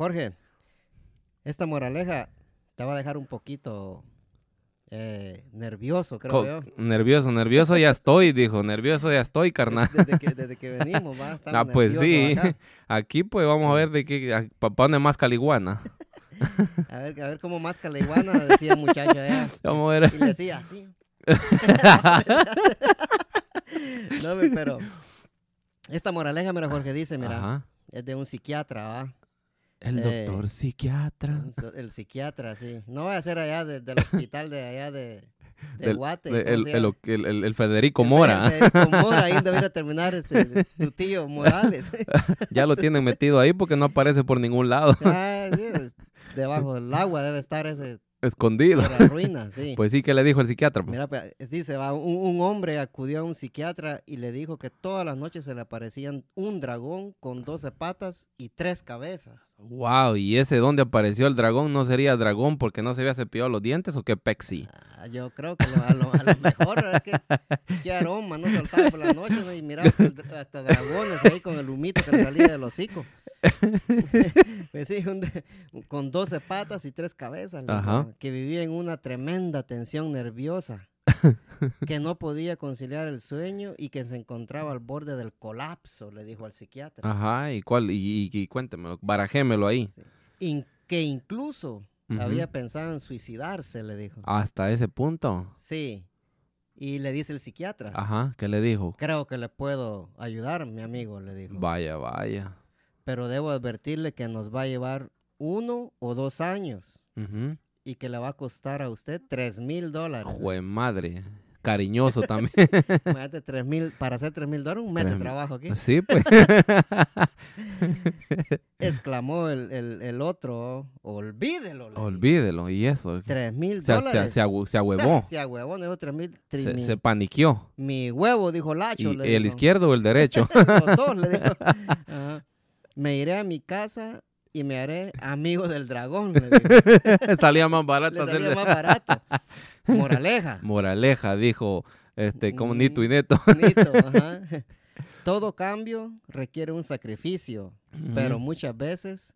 Jorge, esta moraleja te va a dejar un poquito eh, nervioso, creo Co- yo. Nervioso, nervioso ya estoy, dijo. Nervioso ya estoy, carnal. Desde que, desde que venimos, va. Ah, pues sí. acá. Aquí pues vamos a ver de qué, para dónde más caliguana. A ver, a ver cómo más la iguana, decía el muchacho allá. Vamos a ver. Y le decía así. no, pero esta moraleja, mira, Jorge dice, mira, Ajá. es de un psiquiatra, ¿va? El Eh, doctor psiquiatra. El psiquiatra, sí. No va a ser allá de- del hospital de allá de, de Del- Guate. de- ¿cómo el, el, llama? el- Federico El Mora. Federico Mora, ahí debería terminar este, tu tío Morales. ya lo tienen metido ahí porque no aparece por ningún lado. Ah, sí, debajo del agua debe estar ese Escondido. la ruina, sí. Pues sí, ¿qué le dijo el psiquiatra? pues? Mira, pues, es- dice, va, un, un hombre acudió a un psiquiatra y le dijo que todas las noches se le aparecían un dragón con 12 patas y tres cabezas. Wow, ¿y ese dónde apareció el dragón? ¿No sería dragón porque no se había cepillado los dientes o qué pexi? Ah, yo creo que lo- a, lo, a lo mejor, ¿verdad? que qué aroma, ¿no? Soltaba por la noche, ¿no? Y miraba dra- hasta dragones ahí con el humito que salía del hocico. pues sí, un con 12 patas y tres cabezas, que vivía en una tremenda tensión nerviosa, que no podía conciliar el sueño y que se encontraba al borde del colapso, le dijo al psiquiatra. Ajá, ¿y cuál? Y, y- y cuéntemelo, barajémelo ahí. Sí. In- que incluso Ujú. había pensado en suicidarse, le dijo. Hasta ese punto. Sí. Y le dice el psiquiatra. Ajá, ¿qué le dijo? Creo que le puedo ayudar, mi amigo, le dijo. Vaya, vaya. Pero debo advertirle que nos va a llevar uno o dos años y que le va a costar a usted tres mil dólares. Jue madre. Cariñoso también. Imagínate, tres mil, para hacer tres mil dólares, un mes de Tres trabajo aquí. sí, pues. Exclamó el, el- el otro, olvídelo. Olvídelo, y eso. Tres mil dólares. se, ahu- se ahuevó. Se, ahuevó, no dijo tres mil. tri- Se, paniqueó. mi huevo, dijo Lacho. Y, le ¿El dijo. izquierdo o el derecho? Los dos, le dijo. Ajá. Me iré a mi casa y me haré amigo del dragón. Le. Salía más Le barato salía hacerle- más barato. Moraleja. Moraleja, dijo este, como Mm. Nito y Neto. Nito, ajá. Todo cambio requiere un sacrificio, pero muchas veces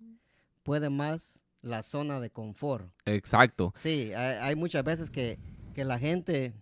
puede más la zona de confort. Exacto. Sí, hay, hay muchas veces que, que la gente,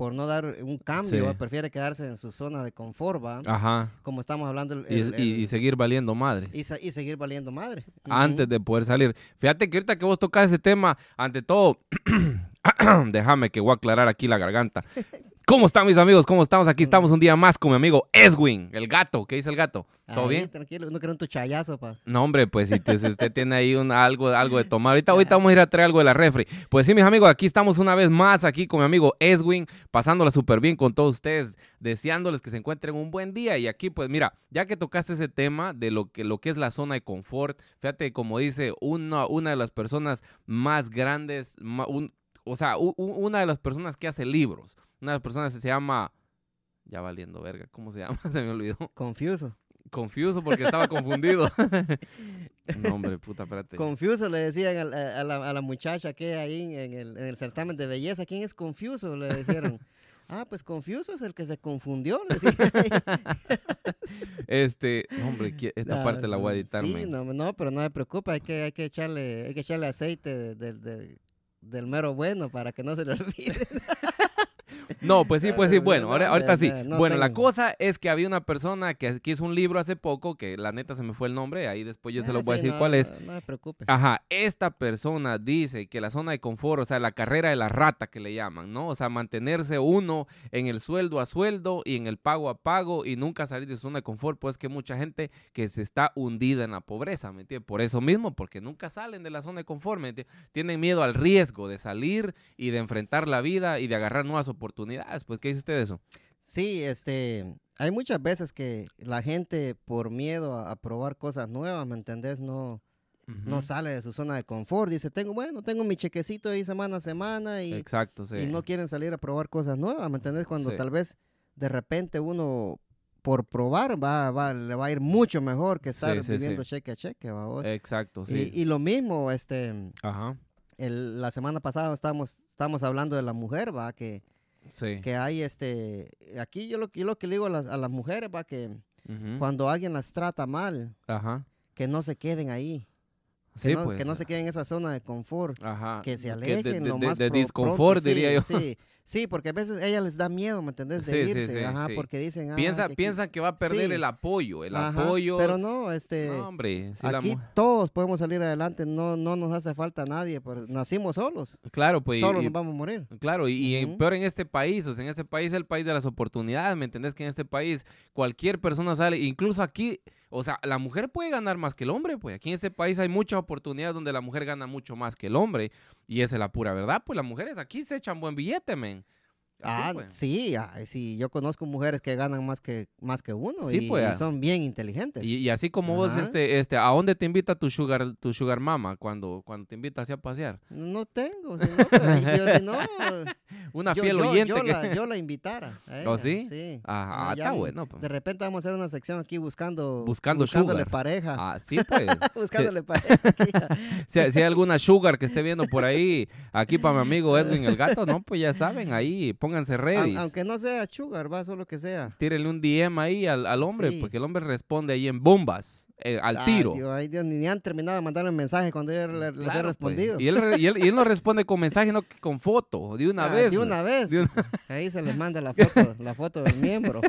por no dar un cambio, Sí. prefiere quedarse en su zona de confort, ¿va? Ajá. Como estamos hablando. el- Y, el- seguir valiendo madre. y seguir valiendo madre. Antes de poder salir. Fíjate que ahorita que vos tocas ese tema, ante todo, déjame que voy a aclarar aquí la garganta. ¿Cómo están mis amigos? ¿Cómo estamos? Aquí estamos un día más con mi amigo Eswin, el gato. ¿Qué dice el gato? ¿Todo bien? Tranquilo, no quiero un tuchayazo, pa. No, hombre, pues si, te- si usted tiene ahí un, algo, algo de tomar. Ahorita, ahorita vamos a ir a traer algo de la refri. Pues sí, mis amigos, aquí estamos una vez más aquí con mi amigo Eswin, pasándola súper bien con todos ustedes, deseándoles que se encuentren un buen día. Y aquí, pues mira, ya que tocaste ese tema de lo que, lo que es la zona de confort, fíjate, como dice una, una de las personas más grandes, un- o sea, u- una de las personas que hace libros, una de las personas que se llama... Ya valiendo verga, ¿cómo se llama? Se me olvidó. Confuso. Confuso porque estaba confundido. no, hombre, puta, espérate. Confuso le decían a, la- a la, a la muchacha que ahí en el, en el certamen de belleza. ¿Quién es Confuso? Le dijeron. ah, pues Confuso es el que se confundió. Este, hombre, esta parte la voy a editar, Sí, no, no, pero no me preocupa. Hay que, hay que, echarle, hay que echarle aceite de- del- del- del mero bueno para que no se le olvide. No, pues sí, pues sí. No, Bueno, no, ahora, ahorita sí. no Bueno, la cosa es que había una persona que, que hizo un libro hace poco, que la neta se me fue el nombre, ahí después yo se Ah, lo voy a decir cuál es. No, no me preocupe. Ajá, esta persona dice que la zona de confort, o sea, la carrera de la rata que le llaman, ¿no? O sea, mantenerse uno en el sueldo a sueldo y en el pago a pago y nunca salir de su zona de confort, pues que mucha gente que se está hundida en la pobreza, ¿me entiendes? Por eso mismo, porque nunca salen de la zona de confort, ¿me entiendes? Tienen miedo al riesgo de salir y de enfrentar la vida y de agarrar nuevas oportunidades. Pues, ¿qué dice usted de eso? Sí, este, hay muchas veces que la gente por miedo a, a probar cosas nuevas, ¿me entendés? No, no sale de su zona de confort. Dice, tengo, bueno, tengo mi chequecito ahí semana a semana y, Exacto, sí. y no quieren salir a probar cosas nuevas, ¿me entendés? Cuando Sí. tal vez de repente uno por probar va, va, le va a ir mucho mejor que estar Sí, viviendo cheque a cheque, ¿va? Exacto, sí. y, y lo mismo, este, Ajá, el- la semana pasada estábamos, estábamos hablando de la mujer, va, que, sí. que hay, este, aquí yo lo, yo lo que le digo a las, a las mujeres, va, que cuando alguien las trata mal, Ajá. que no se queden ahí, Que, Sí, no, pues. que no se queden en esa zona de confort. Ajá. que se alejen de, lo de- más de pro- disconfort, pronto, diría sí, yo. Sí, sí, porque a veces ella les da miedo, ¿me entendés? De Sí, irse, ajá, porque dicen, ah, Piensa, que aquí- piensan que va a perder el apoyo, el Ajá, apoyo. Pero no, este, No, hombre, aquí todos podemos salir adelante, no, no nos hace falta nadie, pues, nacimos solos, claro, pues. solos y- nos vamos a morir. Claro, y, y peor en este país, o sea, en este país es el país de las oportunidades, ¿me entendés? Que en este país cualquier persona sale, incluso aquí, o sea, la mujer puede ganar más que el hombre, pues aquí en este país hay muchas oportunidades donde la mujer gana mucho más que el hombre, y esa es la pura verdad, pues las mujeres aquí se echan buen billete, men. Ah, pues. sí, ay, sí, yo conozco mujeres que ganan más que, más que uno Sí, y, pues, y ah. son bien inteligentes. Y, y así como vos, este, este, ¿a dónde te invita tu sugar, tu sugar mama cuando, cuando te invita así a pasear? No tengo, si no, pues, yo, si no, Una fiel yo- oyente yo que... la, yo la invitara. a ¿Oh, ella, sí? Sí. Ajá, Ah, está ya, bueno. pues. De repente vamos a hacer una sección aquí buscando, Buscando buscándole sugar. pareja. Ah, sí, pues. buscándole pareja. Si, si hay alguna sugar que esté viendo por ahí, aquí para mi amigo Edwin el gato, no, pues ya saben, ahí pónganse ready. aunque no sea sugar, va, solo que sea. Tírenle un DM ahí al, al hombre, Sí. porque el hombre responde ahí en bombas, eh, al Ay, tiro. Dios, ay, Dios, ni, han terminado de mandarme el mensaje cuando yo le- les he pues. respondido. Y, él, y, él, y él no responde con mensaje, sino que con foto, de una Ah, vez. De una vez. De una- Ahí se les manda la foto, la foto del miembro.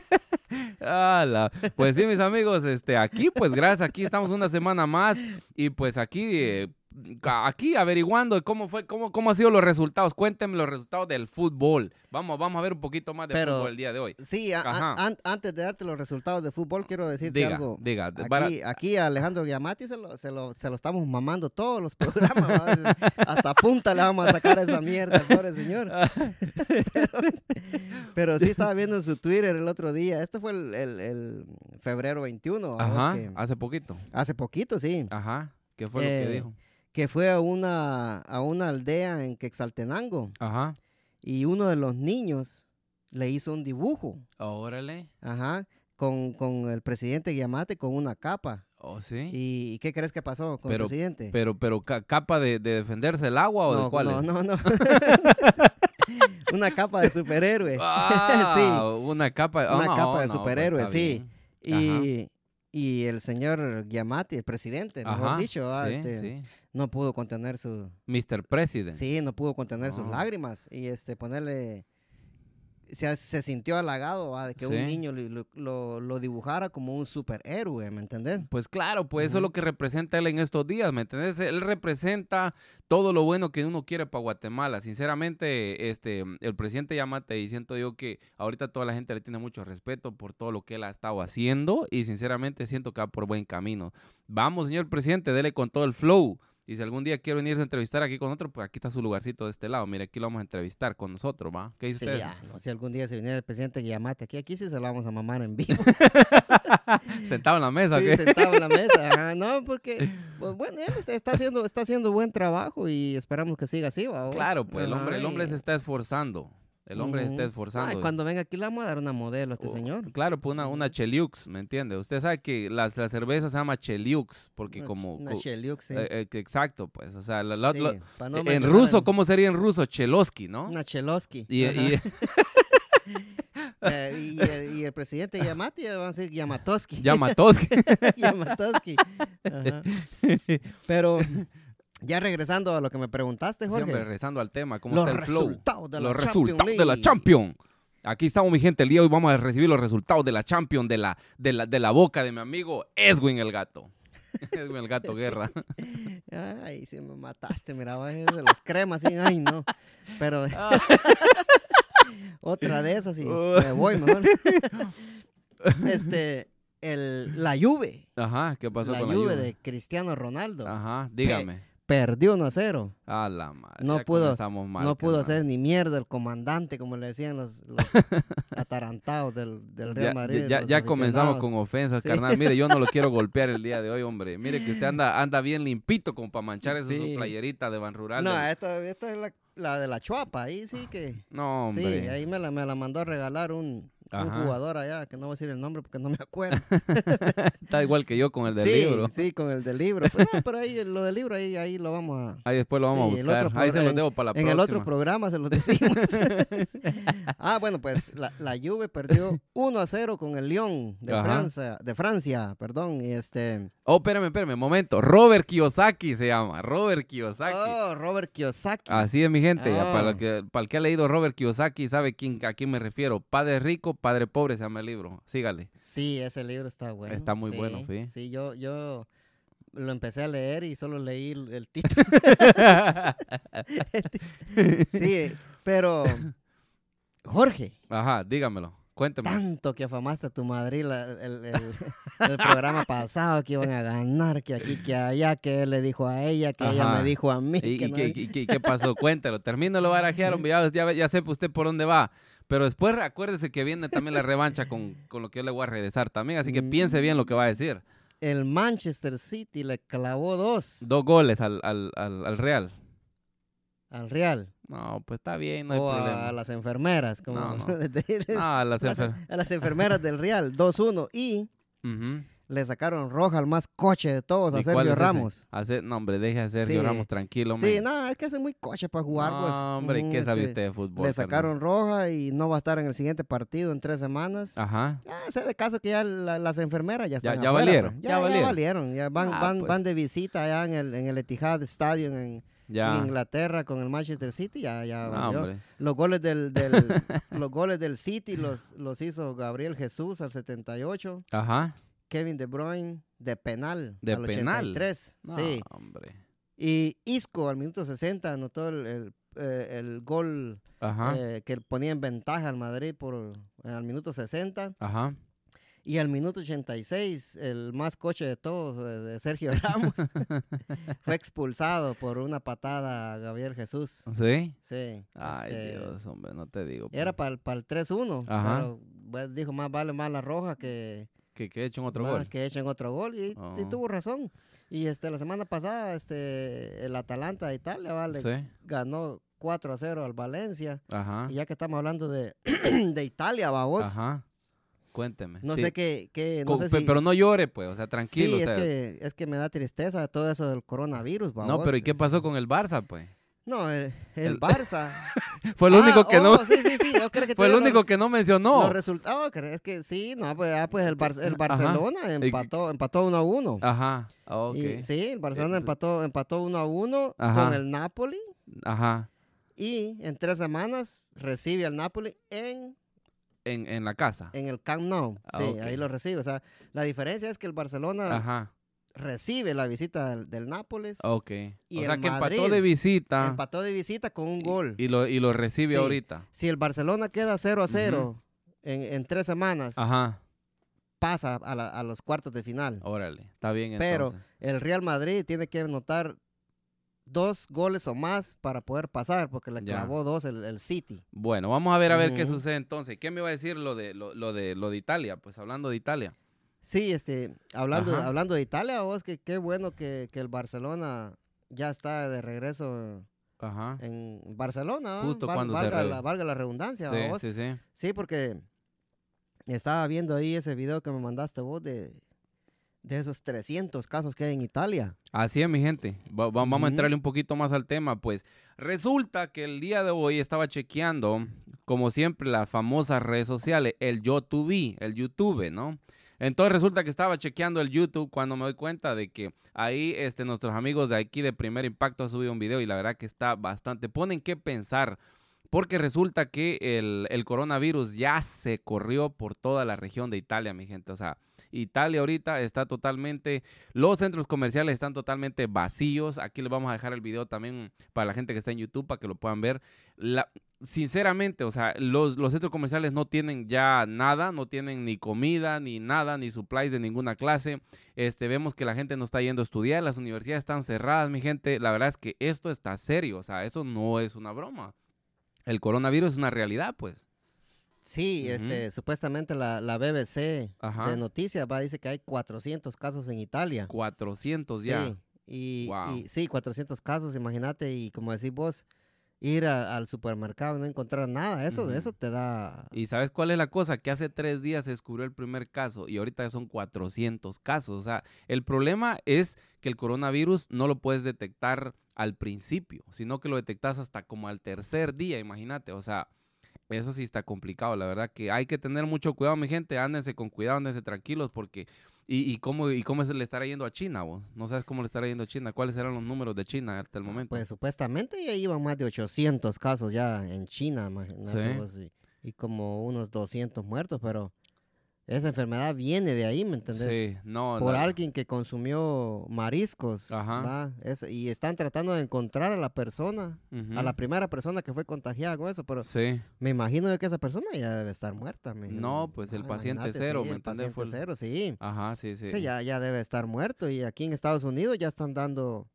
Ala. Pues sí, mis amigos, este, aquí, pues gracias, aquí estamos una semana más y pues aquí, eh, aquí averiguando cómo fue, cómo, cómo han sido los resultados. Cuéntenme los resultados del fútbol. Vamos, vamos a ver un poquito más de Pero- fútbol el día de hoy. Sí, a- a- antes de darte los resultados de fútbol, quiero decirte Diga, algo. diga. para- Aquí, a Alejandro Giamatti se lo, se, lo, se lo estamos mamando todos los programas. Hasta punta le vamos a sacar a esa mierda, pobre señor. pero, pero sí estaba viendo en su Twitter el otro día. Esto fue el, el- el febrero 21. ¿va? Ajá, Es que hace poquito. hace poquito, sí. Ajá. ¿Qué fue lo Eh, que dijo? Que fue a una, a una aldea en Quexaltenango. Ajá. Y uno de los niños le hizo un dibujo. Órale. Ajá. Con, con el presidente Giamatti con una capa. Oh, sí. ¿Y, qué crees que pasó con Pero- el presidente? Pero, pero ca- capa de, de defenderse el agua o no, de cuál no, no, no. una capa de superhéroe. Ah, una capa, ah, Una no, capa de pues, superhéroe, sí. Y, y el señor Giamatti, el presidente, mejor Ajá, dicho, ah, sí, este, sí. No pudo contener su, Mr. President. sí, no pudo contener sus No. lágrimas y este ponerle, se, se sintió halagado de que Sí. un niño lo, lo- dibujara como un superhéroe, ¿me entendés? Pues claro, pues eso es lo que representa él en estos días, ¿me entendés? Él representa todo lo bueno que uno quiere para Guatemala. Sinceramente, este, el presidente Yamate, y siento yo que ahorita toda la gente le tiene mucho respeto por todo lo que él ha estado haciendo y sinceramente siento que va por buen camino. Vamos, señor presidente, dele con todo el flow. Y si algún día quiere venirse a entrevistar aquí con nosotros, pues aquí está su lugarcito de este lado. Mire, aquí lo vamos a entrevistar con nosotros, ¿va? ¿Qué dice Sí, usted? ya, no, si algún día se viniera el presidente Giamatti aquí, aquí sí se lo vamos a mamar en vivo. Sentado en la mesa, Sí, ¿qué? sentado en la mesa. ajá, No, porque, pues, bueno, él está- haciendo, está haciendo buen trabajo y esperamos que siga así, ¿va? Claro, pues el hombre, el hombre y- se está esforzando. El hombre se está esforzando. Ay, cuando venga aquí le vamos a dar una modelo a este Oh, señor. Claro, pues una, una Cheliux, ¿me entiende? Usted sabe que la, la cerveza se llama Cheliux, porque Una- como... Una Sheliuk, sí. eh, eh, exacto, pues, o sea, la- la- Sí, no en ruso, el- ¿cómo sería en ruso? Chelovsky, ¿no? Una Chelosky. Y, Eh, y, el, y el presidente Yamati va a decir. Yamatoski. Yamatowski. Ajá. Pero ya regresando a lo que me preguntaste, Jorge. Siempre regresando al tema, ¿cómo los está el flow? resultados de los resultados de la. Champions. Aquí estamos, mi gente. El día de hoy vamos a recibir los resultados de la Champions de la, de la, de la boca de mi amigo Edwin el Gato. Edwin el Gato Guerra. Ay, sí me mataste, mira, de los cremas, sí, ay, no. Pero otra de esas y me voy mejor. este, el, la Juve, Ajá, ¿qué pasó la con Juve la Juve? de Cristiano Ronaldo, Ajá, dígame. Perdió 1 a 0. A la madre. No pudo- mal, no pudo hacer ni mierda el comandante, como le decían los, los atarantados del, del Real Ya, Madrid. ya, ya comenzamos con ofensas, Sí. carnal. Mire, yo no lo quiero golpear el día de hoy, hombre. Mire que usted anda, anda bien limpito como para manchar esa su Sí. playerita de Ban Rural. No, del- esta, esta es la, la de la Chuapa, ahí sí que... No, Sí, hombre. ahí me la, me la mandó a regalar un, un jugador allá, que no voy a decir el nombre porque no me acuerdo. Está igual que yo con el del sí, libro. sí, con el del libro. Pues no, pero ahí lo del libro, ahí, ahí lo vamos a... Ahí después lo vamos Sí, a buscar. Ahí se los debo para la en próxima. el otro programa se lo decimos. ah, bueno, pues la, la Juve perdió 1 a 0 con el Lyon de Ajá. Francia, de Francia, perdón, este... Oh, espérame, espérame, momento. Robert Kiyosaki se llama. Robert Kiyosaki. Oh, Robert Kiyosaki. Así es, mi gente. Para, Ah. el que, para el que ha leído Robert Kiyosaki, sabe quién, a quién me refiero. Padre rico, padre pobre se llama el libro. Sígale. Sí, ese libro está bueno. Está muy bueno, sí. Sí, yo, yo lo empecé a leer y solo leí el, título. sí, pero Jorge, Ajá, dígamelo. Cuénteme. tanto que afamaste a tu Madrid la- el, el- el programa pasado que iban a ganar, que aquí, que allá, que él le dijo a ella, que ella me dijo a mí. ¿Y, que y no- qué, y qué- qué pasó? Cuéntalo. Termino lo barajearon. Ya, ya, ya sepa usted por dónde va. Pero después acuérdese que viene también la revancha con, con lo que yo le voy a regresar también. Así que piense bien lo que va a decir. El Manchester City le clavó dos Dos goles al, al, al, al Real. al Real. No, pues está bien, no hay o problema. a las enfermeras, como No, no. les dices. No, a las enfer- a las enfermeras del Real, 2-1. Y. le sacaron roja al más coche de todos, a ¿Y cuál Sergio es? Ramos. A Ser- no, hombre, deje a Sergio Sí. Ramos tranquilo, hombre. Sí, no, es que es muy coche para jugar, pues. No, hombre, ¿y Mm, ¿qué sabe este, usted de fútbol? Le sacaron roja y no va a estar en el siguiente partido en tres semanas. Ajá. Ah, sé de caso que ya la- las enfermeras ya Ya- están ya afuera, valieron, pues. ya Ya, ya valieron. valieron. Ya van, Ah, van, pues. van de visita allá en el, en el Etihad Stadium en, Ya. en Inglaterra con el Manchester City. Ya, ya No. Los goles del, del los goles del City los, los hizo Gabriel Jesús al 78, Ajá. Kevin De Bruyne de penal ¿De al penal? 83. No, Sí. hombre. Y Isco al minuto 60 anotó el, el, eh, el gol eh, que ponía en ventaja al Madrid por al minuto 60 Ajá. y al minuto 86 el más coche de todos eh, de Sergio Ramos fue expulsado por una patada a Gabriel Jesús. ¿Sí? Sí. Ay, este, Dios, hombre, no te digo. Era pues. para el 3-1, Ajá. pero pues, dijo más vale más la roja que, Que, que echen otro más gol. que echen otro gol y, y Oh. tuvo razón. Y este la semana pasada este el Atalanta de Italia vale, Sí. ganó 4 a 0 al Valencia. Ajá. Y ya que estamos hablando de, de Italia, babos, Ajá. Cuénteme. no Sí. sé qué, qué no sé si- Pero no llore, pues, o sea, tranquilo. Sí, es que, es que me da tristeza todo eso del coronavirus, babos. No, pero ¿y qué pasó con el Barça, pues? No, el, el Barça. Fue el Ah, único que oh, no, Sí, sí, sí, yo creo que fue el único que no mencionó. Los resultados, es que sí, no, pues, ah, pues el, Bar- el. Barcelona empató, empató 1 a 1. Ajá. Y, sí, el Barcelona Eh, empató, empató 1 a 1 Ajá. con el Napoli Ajá. y en tres semanas recibe al Napoli en, En, en la casa. en el Camp Nou. Ah, Sí, ahí lo recibe. O sea, la diferencia es que el Barcelona Ajá. Recibe la visita del, del Nápoles, Ok. Y o sea que empató de visita empató de visita con un y- gol. Y, lo, y lo recibe Sí. ahorita. si el Barcelona queda 0 a 0 en, en tres semanas, Ajá. pasa a, la- a los cuartos de final. Órale. Está bien Pero entonces. el Real Madrid tiene que anotar dos goles o más para poder pasar, porque le clavó dos el, el City. Bueno, vamos a ver a ver qué sucede entonces. ¿Qué me va a decir lo de lo, lo de lo de Italia? Pues hablando de Italia. Sí, este, hablando, Ajá. hablando de Italia, vos, que qué bueno que, que el Barcelona ya está de regreso Ajá. en Barcelona. ¿va? Justo Val- cuando se valga, re- la, valga la redundancia. Sí, vos. sí, sí. Sí, porque estaba viendo ahí ese video que me mandaste vos de, de esos 300 casos que hay en Italia. Así es, mi gente. Va- va- vamos a entrarle un poquito más al tema. Pues resulta que el día de hoy estaba chequeando, como siempre, las famosas redes sociales, el YouTube, el YouTube, ¿no? Entonces resulta que estaba chequeando el YouTube cuando me doy cuenta de que ahí este, nuestros amigos de aquí de Primer Impacto han subido un video y la verdad que está bastante, ponen que pensar. Porque resulta que el, el coronavirus ya se corrió por toda la región de Italia, mi gente. O sea, Italia ahorita está totalmente, los centros comerciales están totalmente vacíos. Aquí les vamos a dejar el video también para la gente que está en YouTube para que lo puedan ver. Sinceramente, o sea, los, los centros comerciales no tienen ya nada, no tienen ni comida, ni nada, ni supplies de ninguna clase. Este, vemos que la gente no está yendo a estudiar, las universidades están cerradas, mi gente. La verdad es que esto está serio, o sea, eso no es una broma. El coronavirus es una realidad, pues. Sí, este, supuestamente la, la BBC Ajá. de noticias va dice que hay 400 casos en Italia. 400 ya. Sí, y, Wow. y- sí, 400 casos, imagínate, y como decís vos, ir a- al supermercado no encontrar nada. Eso, Ujú. eso te da... Y sabes cuál es la cosa, que hace tres días se descubrió el primer caso y ahorita ya son 400 casos. O sea, el problema es que el coronavirus no lo puedes detectar al principio, sino que lo detectas hasta como al tercer día, imagínate. O sea, eso sí está complicado, la verdad que hay que tener mucho cuidado, mi gente, ándense con cuidado, ándense tranquilos, porque... ¿Y, y cómo, ¿Y cómo se le estará yendo a China, vos? ¿No sabes cómo le estará yendo a China? ¿Cuáles serán los números de China hasta el momento? Pues supuestamente ya iban más de 800 casos ya en China, imagínate Sí. vos, y, y como unos 200 muertos, pero esa enfermedad viene de ahí, ¿me entendés? sí, no. Por la- alguien que consumió mariscos, Ajá. y están tratando de encontrar a la persona, a la primera persona que fue contagiada con eso, pero Sí. me imagino de que esa persona ya debe estar muerta. me- No, pues el ah, paciente cero, sí, ¿me el paciente Fue el- cero, sí. Ajá, sí, sí. Sí, ya, ya debe estar muerto y aquí en Estados Unidos ya están dando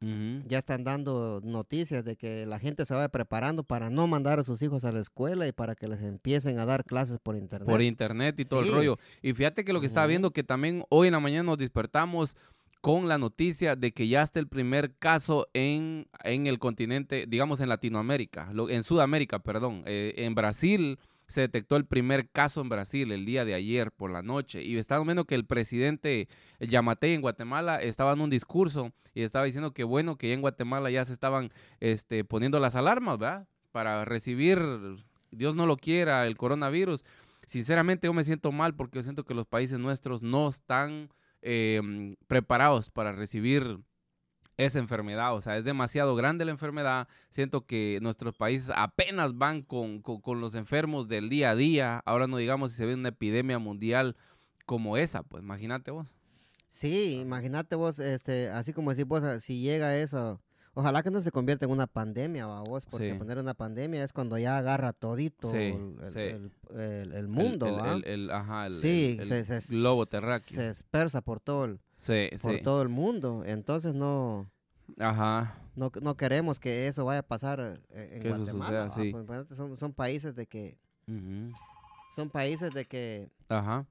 Ya están dando noticias de que la gente se va preparando para no mandar a sus hijos a la escuela y para que les empiecen a dar clases por internet. por internet y todo Sí. el rollo. Y fíjate que lo que estaba viendo que también hoy en la mañana nos despertamos con la noticia de que ya está el primer caso en, en el continente, digamos en Latinoamérica, en Sudamérica, perdón. Eh, en Brasil se detectó el primer caso en Brasil el día de ayer por la noche. Y estaba viendo que el presidente Yamatei en Guatemala estaba en un discurso y estaba diciendo que bueno, que ya en Guatemala ya se estaban este, poniendo las alarmas, ¿verdad? Para recibir, Dios no lo quiera, el coronavirus. Sinceramente yo me siento mal porque yo siento que los países nuestros no están eh, preparados para recibir esa enfermedad. O sea, es demasiado grande la enfermedad. Siento que nuestros países apenas van con, con- los enfermos del día a día. Ahora no digamos si se ve una epidemia mundial como esa, pues imagínate vos. Sí, imagínate vos, este, así como decís si llega eso, ojalá que no se convierta en una pandemia, ¿va vos, porque Sí. poner una pandemia es cuando ya agarra todito Sí, el, sí. el- el- el mundo, el, el- ajá, el, Sí, el- se- globo terráqueo. Se dispersa por todo el, sí, por todo el mundo, entonces no, Ajá. no, no queremos que eso vaya a pasar eh, en Que eso Guatemala. suceda, ¿va? sí. Pues, son, son países de que, Ujú. son países de que Ajá.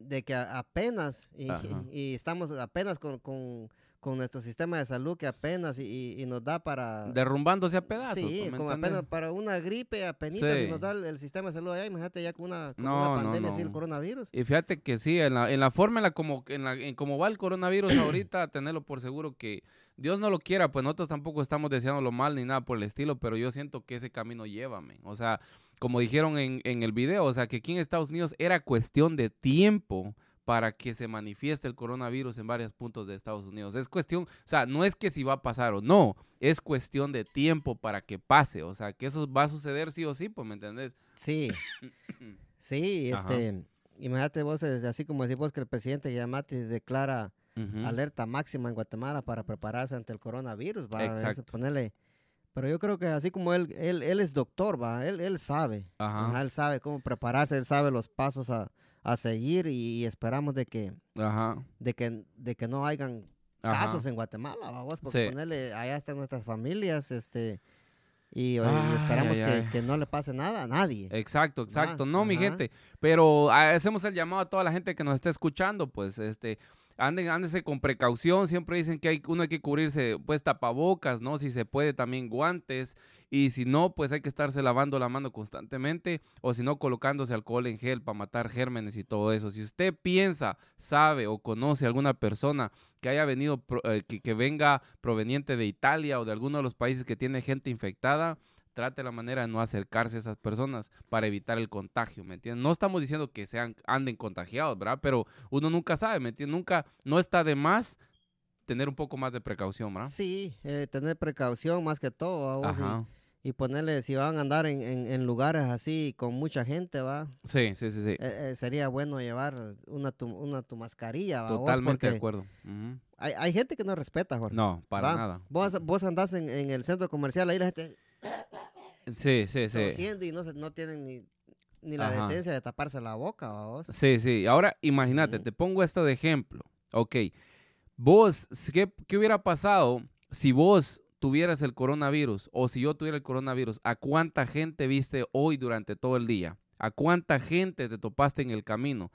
de que apenas y, estamos apenas con, con, con nuestro sistema de salud que apenas y, y- y nos da para Derrumbándose a pedazos. sí pues, ¿me como apenas para una gripe apenas y Sí. nos da el, el sistema de salud allá imagínate ya con una, con No, una no, pandemia así el no. coronavirus Y fíjate que sí, en la, en la forma en la como en la en cómo va el coronavirus ahorita, tenerlo por seguro que Dios no lo quiera, pues nosotros tampoco estamos deseando lo mal ni nada por el estilo, pero yo siento que ese camino llévame. O sea, como dijeron en, en el video, o sea, que aquí en Estados Unidos era cuestión de tiempo para que se manifieste el coronavirus en varios puntos de Estados Unidos. Es cuestión, o sea, no es que si va a pasar o no, es cuestión de tiempo para que pase. O sea, que eso va a suceder sí o sí, pues, ¿me entendés? sí sí Ajá. este imagínate vos es así como decís vos que el presidente Yamati declara alerta máxima en Guatemala para prepararse ante el coronavirus va a Exacto. ponerle pero yo creo que así como él él, él es doctor va él, él sabe Ajá. Ajá, él sabe cómo prepararse, él sabe los pasos a, a seguir y, esperamos de que, Ajá. de que, de que no hayan Ajá. casos en Guatemala, vamos, porque Sí. ponerle, allá están nuestras familias, este, y, Ay, esperamos ay, que, ay. que no le pase nada a nadie. Exacto, exacto. No, mi gente, pero ah, hacemos el llamado a toda la gente que nos está escuchando, pues, este, anden, ándese con precaución. Siempre dicen que hay, uno hay que cubrirse, pues, tapabocas, ¿no? Si se puede, también guantes. Y si no, pues hay que estarse lavando la mano constantemente. O si no, colocándose alcohol en gel para matar gérmenes y todo eso. Si usted piensa, sabe o conoce a alguna persona que haya venido, eh, que venga proveniente de Italia o de alguno de los países que tiene gente infectada, trate la manera de no acercarse a esas personas para evitar el contagio, ¿me entiendes? No estamos diciendo que sean, anden contagiados, ¿verdad? Pero uno nunca sabe, ¿me entiendes? Nunca, no está de más tener un poco más de precaución, ¿verdad? Sí, eh, tener precaución más que todo, y- Ajá. y, ponerle, si van a andar en, en- en lugares así con mucha gente, va, Sí, sí, sí, sí. eh, eh, sería bueno llevar una tu, una tu mascarilla, va, Totalmente de acuerdo. Hay, hay gente que no respeta, Jorge. No, para Va, nada. Vos, vos andás en, en el centro comercial, ahí la gente Sí, sí, sí. y no, tienen ni, ni la Ajá. decencia de taparse la boca, ¿va vos. Sí, sí. Ahora, imagínate, te pongo esto de ejemplo. Ok, vos, ¿qué, qué hubiera pasado si vos tuvieras el coronavirus o si yo tuviera el coronavirus? ¿A cuánta gente viste hoy durante todo el día? ¿A cuánta gente te topaste en el camino?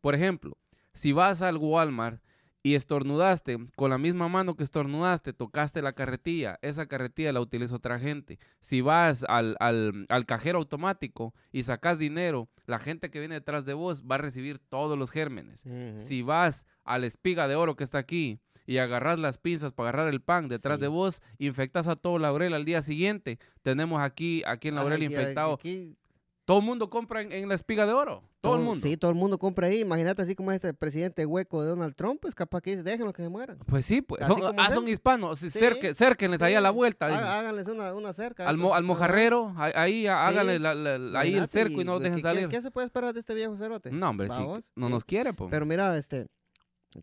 Por ejemplo, si vas al Walmart y estornudaste, con la misma mano que estornudaste, tocaste la carretilla, esa carretilla la utiliza otra gente. Si vas al, al, al cajero automático y sacas dinero, la gente que viene detrás de vos va a recibir todos los gérmenes. Si vas a la espiga de oro que está aquí y agarras las pinzas para agarrar el pan detrás Sí. de vos, infectas a todo Laurel al día siguiente. Tenemos aquí, aquí en Laurel Ay, infectado. aquí- Todo el mundo compra en, en la espiga de oro. Todo el mundo. Sí, todo el mundo compra ahí. Imagínate así como este presidente hueco de Donald Trump, pues capaz que dice, déjenlo que se mueran. Pues sí, pues. Así Son, ah, son hispanos. Sí, Sí. cerque- cérquenles ahí a la Sí, vuelta. há-. Háganles una, una cerca. al, mo- mojarrero, ahí, háganle Sí. la- la- la- ahí el cerco y no los ¿qué- dejen salir. ¿Qué, se puede esperar de este viejo cerote? No, hombre, sí, no sí. nos quiere, pues. Pero mira, este,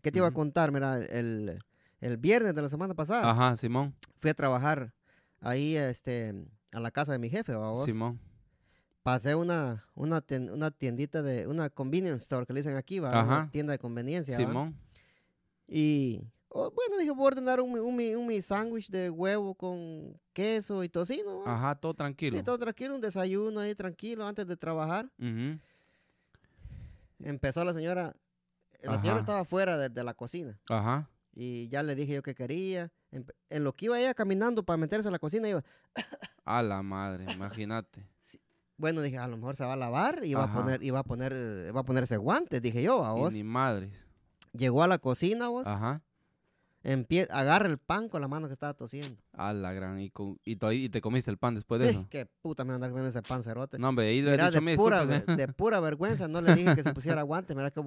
¿qué te iba a contar? Mira, el, el viernes de la semana pasada Ajá, Simón, fui a trabajar ahí este, a la casa de mi jefe, ¿va vos? Simón. Pasé una, una, tien- una tiendita de, una convenience store que le dicen aquí, ¿va? Una tienda de conveniencia, ¿va? Simón. Y oh, bueno, dije, voy a ordenar un, un, un mi sándwich de huevo con queso y tocino. ¿va? Ajá, todo tranquilo. Sí, todo tranquilo, un desayuno ahí tranquilo antes de trabajar. Empezó la señora, la Ajá. señora estaba fuera de, de la cocina Ajá. y ya le dije yo que quería. Empe- En lo que iba ella caminando para meterse a la cocina, iba, A la madre, imagínate. Bueno, dije, a lo mejor se va a lavar y va a poner, y va a poner, eh, va a ponerse guantes, dije yo, a Y vos. ni madres. Llegó a la cocina, vos, Ajá. Empie- agarra el pan con la mano que estaba tosiendo. A la gran. Y, con, y, y te comiste el pan después de eso. qué puta me andar comiendo ese pan cerote. No, hombre, ahí dicho de pura, ¿eh? de pura vergüenza no le dije que se pusiera guantes. Mira, que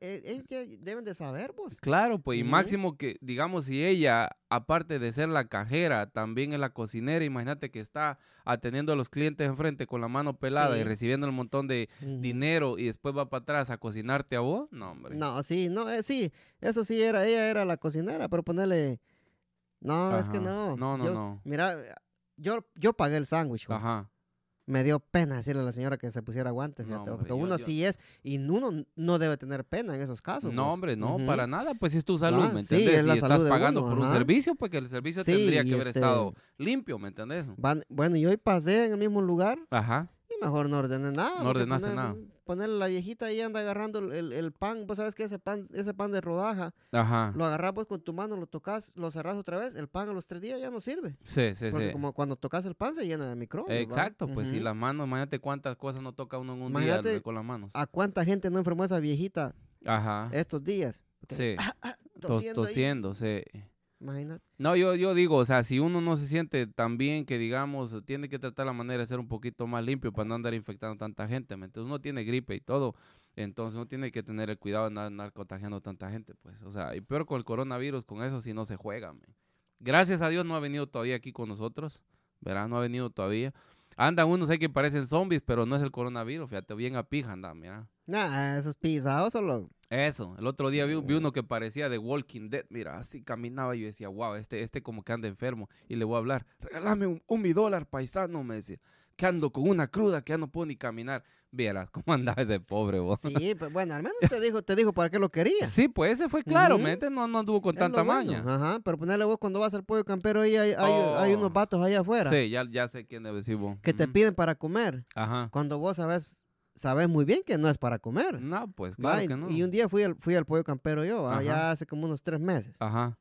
eh, deben de saber, vos. Claro, pues, y máximo que, digamos, si ella, aparte de ser la cajera, también es la cocinera, imagínate que está atendiendo a los clientes enfrente con la mano pelada y recibiendo el montón de dinero y después va para atrás a cocinarte a vos, no, hombre. No, sí, no, eh, sí, eso sí era, ella era la cocinera, pero ponerle, no, es que no. No, no, Yo- no. Mira, yo, yo pagué el sándwich. Ajá. me dio pena decirle a la señora que se pusiera guantes, No, fíjate, hombre, porque yo- uno yo- sí es, y uno no debe tener pena en esos casos. No, pues. hombre, no, para nada, pues es tu salud, Va, ¿me sí, entiendes? es la y salud estás pagando uno, por un servicio, pues que el servicio Sí, tendría que y haber este- estado limpio, ¿me entiendes? Van- bueno, yo hoy pasé en el mismo lugar Ajá. y mejor no ordené nada. No porque ordenaste nada. Ponerle la viejita ahí anda agarrando el, el- el pan, vos sabes que ese pan, ese pan de rodaja, Ajá. lo agarras pues con tu mano, lo tocas, lo cerras otra vez, el pan a los tres días ya no sirve. Sí, sí, Porque sí. como cuando tocas el pan se llena de microbios. Exacto, pues si Ujú. las manos, imagínate cuántas cosas no toca uno en un Imagínate- día con las manos. ¿A cuánta gente no enfermó esa viejita Ajá. estos días? Sí. Tos- Tosiendo ahí. Tosiendo, sí. No, yo, yo digo, o sea, si uno no se siente tan bien que, digamos, tiene que tratar la manera de ser un poquito más limpio para no andar infectando tanta gente, ¿me entiendes? Uno tiene gripe y todo, entonces uno tiene que tener el cuidado de no andar contagiando tanta gente, pues, o sea, y peor con el coronavirus, con eso sí no se juega. Gracias a Dios no ha venido todavía aquí con nosotros, ¿verdad? No ha venido todavía. Andan unos ahí que parecen zombies, pero no es el coronavirus, fíjate, bien a pija andan, mira. Nah, esos pisados solo. Eso, el otro día vi, vi uno que parecía de Walking Dead, mira, así caminaba y yo decía, wow, este, este como que anda enfermo. Y le voy a hablar, regálame un, un mi dólar, paisano, me decía, que ando con una cruda que ya no puedo ni caminar. Vieras cómo andaba ese pobre vos. Sí, pues bueno, al menos te dijo, te dijo para qué lo quería. Sí, pues ese fue claro, Ujú. mente, no, no anduvo con Es tanta bueno, maña. Ajá, pero ponerle vos cuando vas al pollo campero ahí hay, hay, hay Oh. unos vatos ahí afuera Sí, ya, ya sé quién debe decir vos. que te piden para comer. Ajá. Cuando vos sabes, sabes muy bien que no es para comer. No, pues claro que no. y un día fui al, fui al pollo campero yo, allá hace como unos tres meses. Ajá,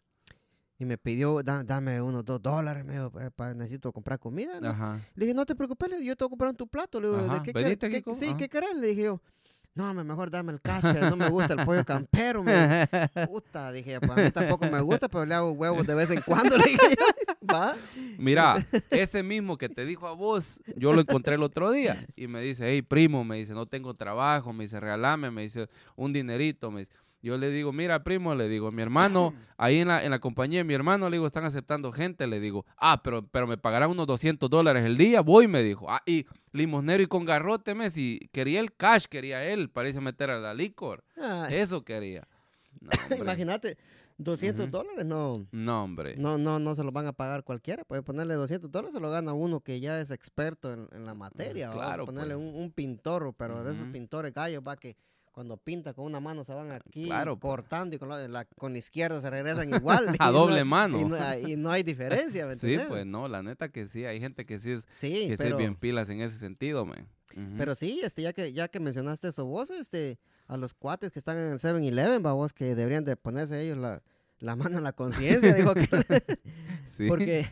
Y me pidió, "Da- dame unos dos dólares, me dijo, "pa- pa- necesito comprar comida. ¿no?". ajá. Le dije, no te preocupes, yo te voy a comprar en tu plato. Le digo, Ajá, ¿de qué, venite quer- aquí qué- con- sí, ajá. ¿qué querés? Le dije yo, no, me- mejor dame el cash, no me gusta el pollo campero. Me puta, dije, pues a mí tampoco me gusta, pero le hago huevos de vez en cuando. Le dije ¿va? Mira, ese mismo que te dijo a vos, yo lo encontré el otro día y me dice, hey primo, me dice, no tengo trabajo, me dice, regálame, me dice, un dinerito, me dice. Yo le digo, mira primo, le digo, mi hermano, ahí en la, en la compañía de mi hermano, le digo, están aceptando gente, le digo, ah, pero, pero me pagarán unos 200 dólares el día, voy, me dijo, ah, y limosnero y con garrote, me si quería el cash, quería él, para irse a meter a la licor, Ay, eso quería. No, imagínate, 200 Ujú. dólares no, No, hombre. no, no, no se lo van a pagar cualquiera. Puede ponerle 200 dólares, se lo gana uno que ya es experto en, en la materia. ¿va? claro, ponerle pues. un, un pintor, pero de esos pintores gallos, va que cuando pinta con una mano se van aquí Claro, pues. cortando y con la, la- con la izquierda se regresan igual. A no- doble mano. Y no, y no hay diferencia, ¿me Sí, pues no, la neta que sí, hay gente que sí es Sí, que pero, ser bien pilas en ese sentido, man. Ujú. pero sí, este, ya que, ya que mencionaste eso vos, este, a los cuates que están en el 7-Eleven, babos, que deberían de ponerse ellos la, la mano en la conciencia, dijo que... Sí. Porque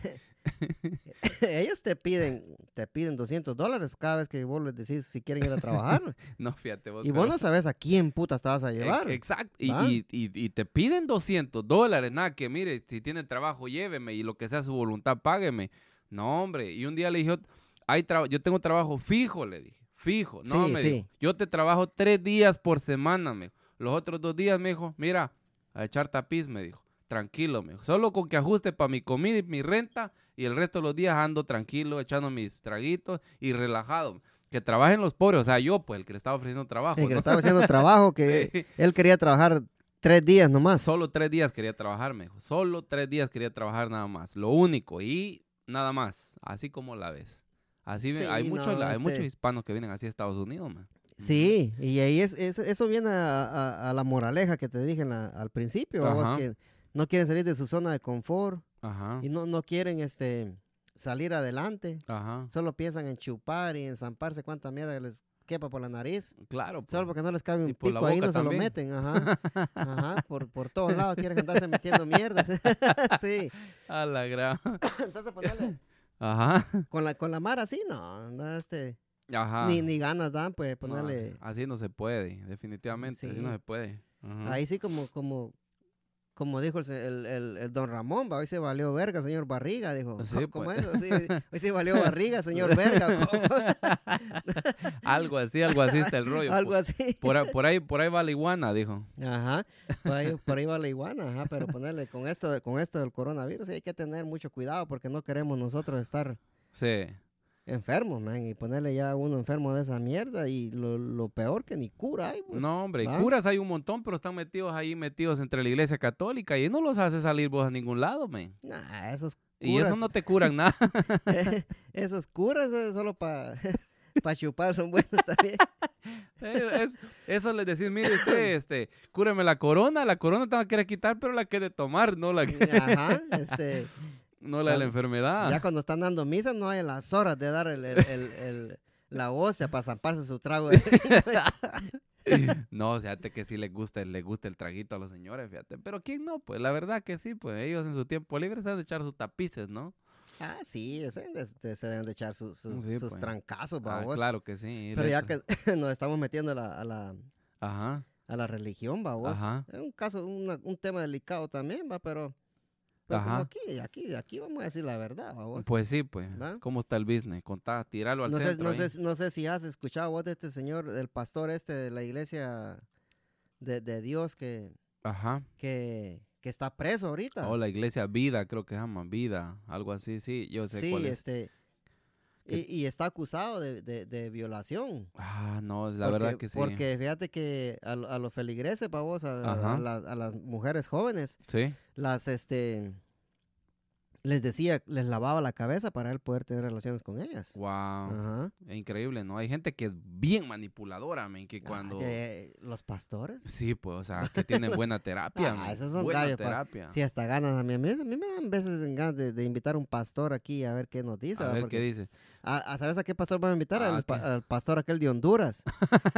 ellos te piden, te piden 200 dólares cada vez que vos les decís si quieren ir a trabajar. No, fíjate vos. y pero- vos no sabes a quién putas te vas a llevar. Exacto. Y, ¿va? y- y- y te piden 200 dólares. Nada, que mire, si tiene trabajo, lléveme. Y lo que sea su voluntad, págueme. No, hombre. Y un día le dije, hay yo tengo trabajo fijo, le dije. Fijo. No, Sí, me sí. dijo. Yo te trabajo tres días por semana, me dijo. Los otros dos días me dijo, mira, a echar tapiz, me dijo. Tranquilo, me dijo. Solo con que ajuste para mi comida y mi renta. Y el resto de los días ando tranquilo, echando mis traguitos y relajado. Que trabajen los pobres. O sea, yo, pues, el que le estaba ofreciendo trabajo. Sí, que le estaba haciendo trabajo que Sí. él quería trabajar tres días nomás. Solo tres días quería trabajar, me dijo. Solo tres días quería trabajar nada más. Lo único. Y nada más. Así como la ves. Así Sí, hay, muchos, hay este- muchos hispanos que vienen así a Estados Unidos, man. Sí, y ahí es, es- eso viene a, a- a la moraleja que te dije en la- al principio, que no quieren salir de su zona de confort Ajá. y no, no quieren este salir adelante. Ajá. Solo piensan en chupar y en zamparse cuánta mierda les quepa por la nariz. Claro. pues. Solo porque no les cabe un pico ahí, no se lo meten. Ajá. Ajá. Por, por todos lados quieren andarse metiendo mierda. sí. A la gran. Entonces ponerle Ajá. con la, con la mar así, no, no este, Ajá. ni, ni ganas dan, pues No, ponerle. así, así no se puede, definitivamente. Así Sí. no se puede. Ajá. Ahí sí como, como, como dijo el, el, el- el don Ramón, hoy se valió verga, señor Barriga, dijo. Sí, ¿Cómo pues. es? Sí, hoy se valió Barriga, señor Verga. algo así, algo así está el rollo. Algo por, así. por ahí, por ahí, por ahí va la iguana, dijo. Ajá, por ahí, por ahí va la iguana, ajá, pero ponerle con esto, con esto del coronavirus hay que tener mucho cuidado porque no queremos nosotros estar Sí. Enfermos, man, y ponerle ya a uno enfermo de esa mierda y lo, lo peor que ni cura hay, pues. No, hombre, y ¿va? curas hay un montón, pero están metidos ahí, metidos entre la iglesia católica y no los hace salir vos a ningún lado, men. Nah, esos Y eso curas, no te curan nada. esos curas eh, solo para chupar son buenos también. Eh, es- eso les decís, mire usted, este, cúreme la corona, la corona te va a querer quitar, pero la que de tomar, no la que, Ajá, este, no la de la enfermedad. ya cuando están dando misa no hay las horas de dar el, el, el- el- la ósea para zamparse su trago. de- No, fíjate que sí les gusta, les gusta el traguito a los señores, fíjate. Pero quién no, pues la verdad que sí, pues ellos en su tiempo libre se han de echar sus tapices, ¿no? ah, sí, o sea, de- de- se deben de echar sus, sus, Sí, sus pues. trancazos, Ah, claro que sí. Pero ya que nos estamos metiendo a la, a la, Ajá, a la religión. Ajá. Es un caso, una- un tema delicado también, va, pero, pero como Ajá. aquí, aquí, aquí vamos a decir la verdad, pues sí, pues. ¿Va? ¿Cómo está el business? Contá, tirarlo al No sé, centro no, ahí. sé, no sé si has escuchado vos de este señor, el pastor este de la iglesia de, de Dios que, Ajá. que, que está preso ahorita. O la iglesia Vida, creo que se llama Vida, algo así, sí, yo sé sí, cuál es. este, y, y está acusado de, de- de violación. Ah, no, la porque, verdad que sí. Porque fíjate que a, a los feligreses, pavos, a, a- a las- a las mujeres jóvenes, Sí. las, este, les decía, les lavaba la cabeza para él poder tener relaciones con ellas. Wow. Ajá. Increíble, ¿no? Hay gente que es bien manipuladora, men, que Ah, cuando... los pastores. Sí, pues, o sea, que tienen buena terapia, Ah, esos son buena gallos, terapia. Sí, hasta ganas a mí. A mí, a mí me dan veces ganas de, de invitar a un pastor aquí a ver qué nos dice. a ver Porque- qué dice. a, a- ¿Sabes a qué pastor van a invitar? Ah, al, pa- ¿qué? al pastor aquel de Honduras.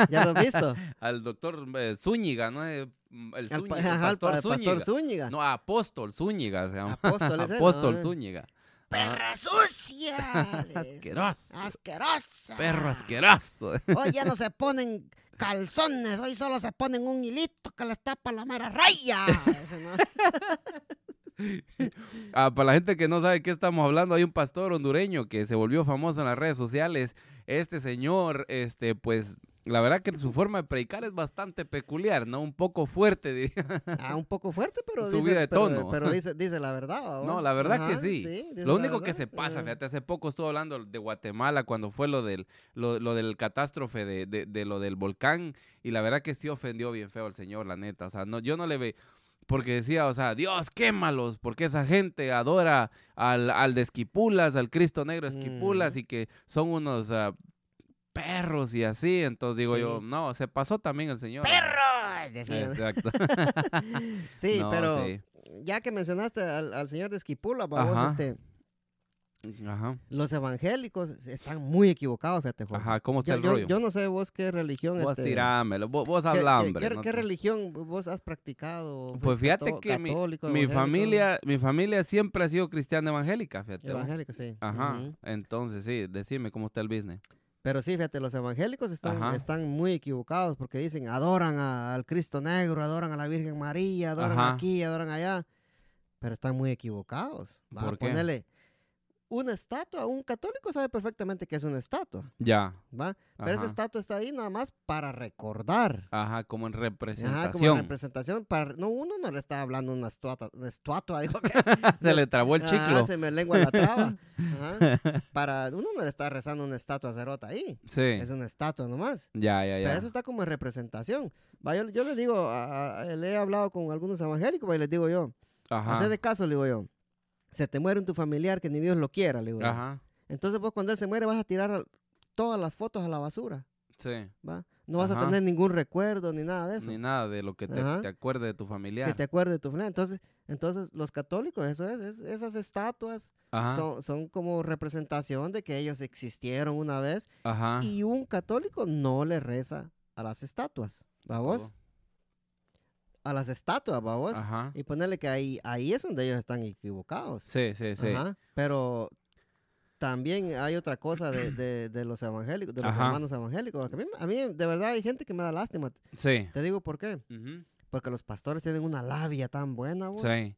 ¿Ya lo has visto? Al doctor eh, Zúñiga, ¿no? Mm, El, Zúñiga, pastor al Zúñiga. pastor Zúñiga. No, Apóstol Zúñiga se llama. Apóstol es él, Apóstol ¿no? Zúñiga. ¡Perra sucia! le dice. Asqueroso. ¡Asquerosa! Perro asqueroso. Hoy ya no se ponen calzones, hoy solo se ponen un hilito que les tapa la mera raya. Ese, ¿no? Ah, para la gente que no sabe de qué estamos hablando, hay un pastor hondureño que se volvió famoso en las redes sociales. Este señor, este, pues, la verdad que su forma de predicar es bastante peculiar, ¿no? Un poco fuerte, diría. Ah, un poco fuerte, pero, Subida dice, de tono. Pero, dice, dice la verdad. ¿va? No, la verdad que sí. Lo único que se pasa, Eh, fíjate, hace poco estuve hablando de Guatemala cuando fue lo del, lo, lo del catástrofe de, de, de lo del volcán y la verdad que sí ofendió bien feo al señor, la neta. O sea, no, yo no le ve, porque decía, o sea, Dios, quémalos, porque esa gente adora al, al de Esquipulas, al Cristo Negro Esquipulas Ujú. y que son unos ah, perros y así. Entonces digo Sí. yo, no, se pasó también el señor. ¡Perros! Exacto. Sí, No, pero sí. ya que mencionaste al, al señor de Esquipula, vamos, este, Ajá. Los evangélicos están muy equivocados, fíjate, Jorge. Ajá, ¿cómo está Yo, el yo- rollo? yo no sé vos qué religión... vos este, tirámelo, vos, vos ¿qué- qué- hombre. ¿Qué, no qué te- religión vos has practicado? Pues fíjate que mi, familia, mi familia siempre ha sido cristiana evangélica, fíjate. vos. Evangélico, sí. Ajá, entonces sí, decime cómo está el business. Pero sí, fíjate, los evangélicos están, están muy equivocados porque dicen, adoran a- al Cristo Negro, adoran a la Virgen María, adoran Ajá. aquí, adoran allá. Pero están muy equivocados. Va ¿Por a qué? ponerle una estatua. Un católico sabe perfectamente que es una estatua, Ya, ¿va? Pero esa Ajá. estatua está ahí nada más para recordar. ajá, como en Ajá, representación. como representación. Para, no, uno no le está hablando una estatua, una estatua, digo que Se le trabó el chiclo. se me lengua la traba. Ajá. Para, uno no le está rezando una estatua cerota ahí. Sí, Es una estatua nomás. ya, ya, Pero ya. eso está como en representación. Va, yo, yo les digo, a- a- le he hablado con algunos evangélicos va, y les digo yo, Ajá, haced de caso, le digo yo, se te muere un tu familiar que ni Dios lo quiera, le digo ajá, Entonces vos cuando él se muere vas a tirar todas las fotos a la basura, sí. ¿va? No vas a tener ningún recuerdo ni nada de eso. Ni nada de lo que te, acuerde de tu Que familiar. te acuerdes de tu familiar. Entonces, entonces los católicos, eso es, es- esas estatuas son, son como representación de que ellos existieron una vez ajá. y un católico no le reza a las estatuas, ¿va vos? A las estatuas, ¿va vos? Ajá. Y ponerle que ahí, ahí es donde ellos están equivocados. Sí, sí, sí. Ajá. Pero también hay otra cosa de, de- de los evangélicos, de los Ajá. hermanos evangélicos. A mí, a mí, de verdad, hay gente que me da lástima. Sí. Te digo por qué. Porque los pastores tienen una labia tan buena, vos, Sí.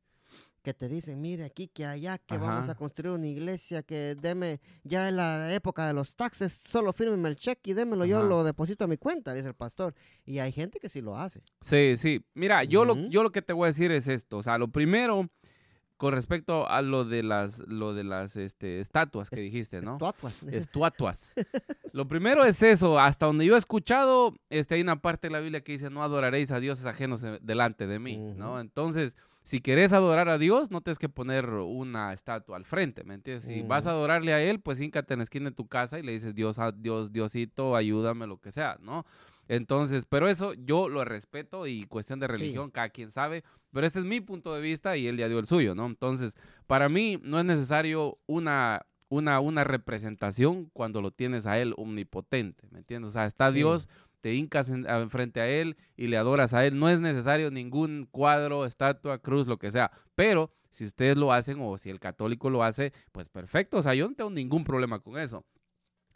Que te dicen, mire, aquí, que allá, que vamos a construir una iglesia, que deme, ya es la época de los taxes, solo fírmeme el cheque y démelo, yo lo deposito a mi cuenta, dice el pastor. Y hay gente que sí lo hace. Sí, sí. Mira, yo, lo, yo lo que te voy a decir es esto. O sea, lo primero, con respecto a lo de las, lo de las este, estatuas que Es- dijiste, ¿no? Tuatuas. Estatuas. lo primero es eso. Hasta donde yo he escuchado, este, hay una parte de la Biblia que dice, no adoraréis a dioses ajenos eh, delante de mí, ¿no? Entonces, si querés adorar a Dios, no tienes que poner una estatua al frente, ¿me entiendes? Si vas a Ujú. adorarle a Él, pues híncate en la esquina de tu casa y le dices, Dios, Dios, Diosito, ayúdame, lo que sea, ¿no? Entonces, pero eso yo lo respeto y cuestión de Sí. religión, cada quien sabe, pero ese es mi punto de vista y él ya dio el suyo, ¿no? Entonces, para mí no es necesario una, una, una representación cuando lo tienes a él omnipotente, ¿me entiendes? O sea, está Sí. Dios, te hincas en- frente a él y le adoras a él, no es necesario ningún cuadro, estatua, cruz, lo que sea, pero si ustedes lo hacen o si el católico lo hace, pues perfecto, o sea, yo no tengo ningún problema con eso.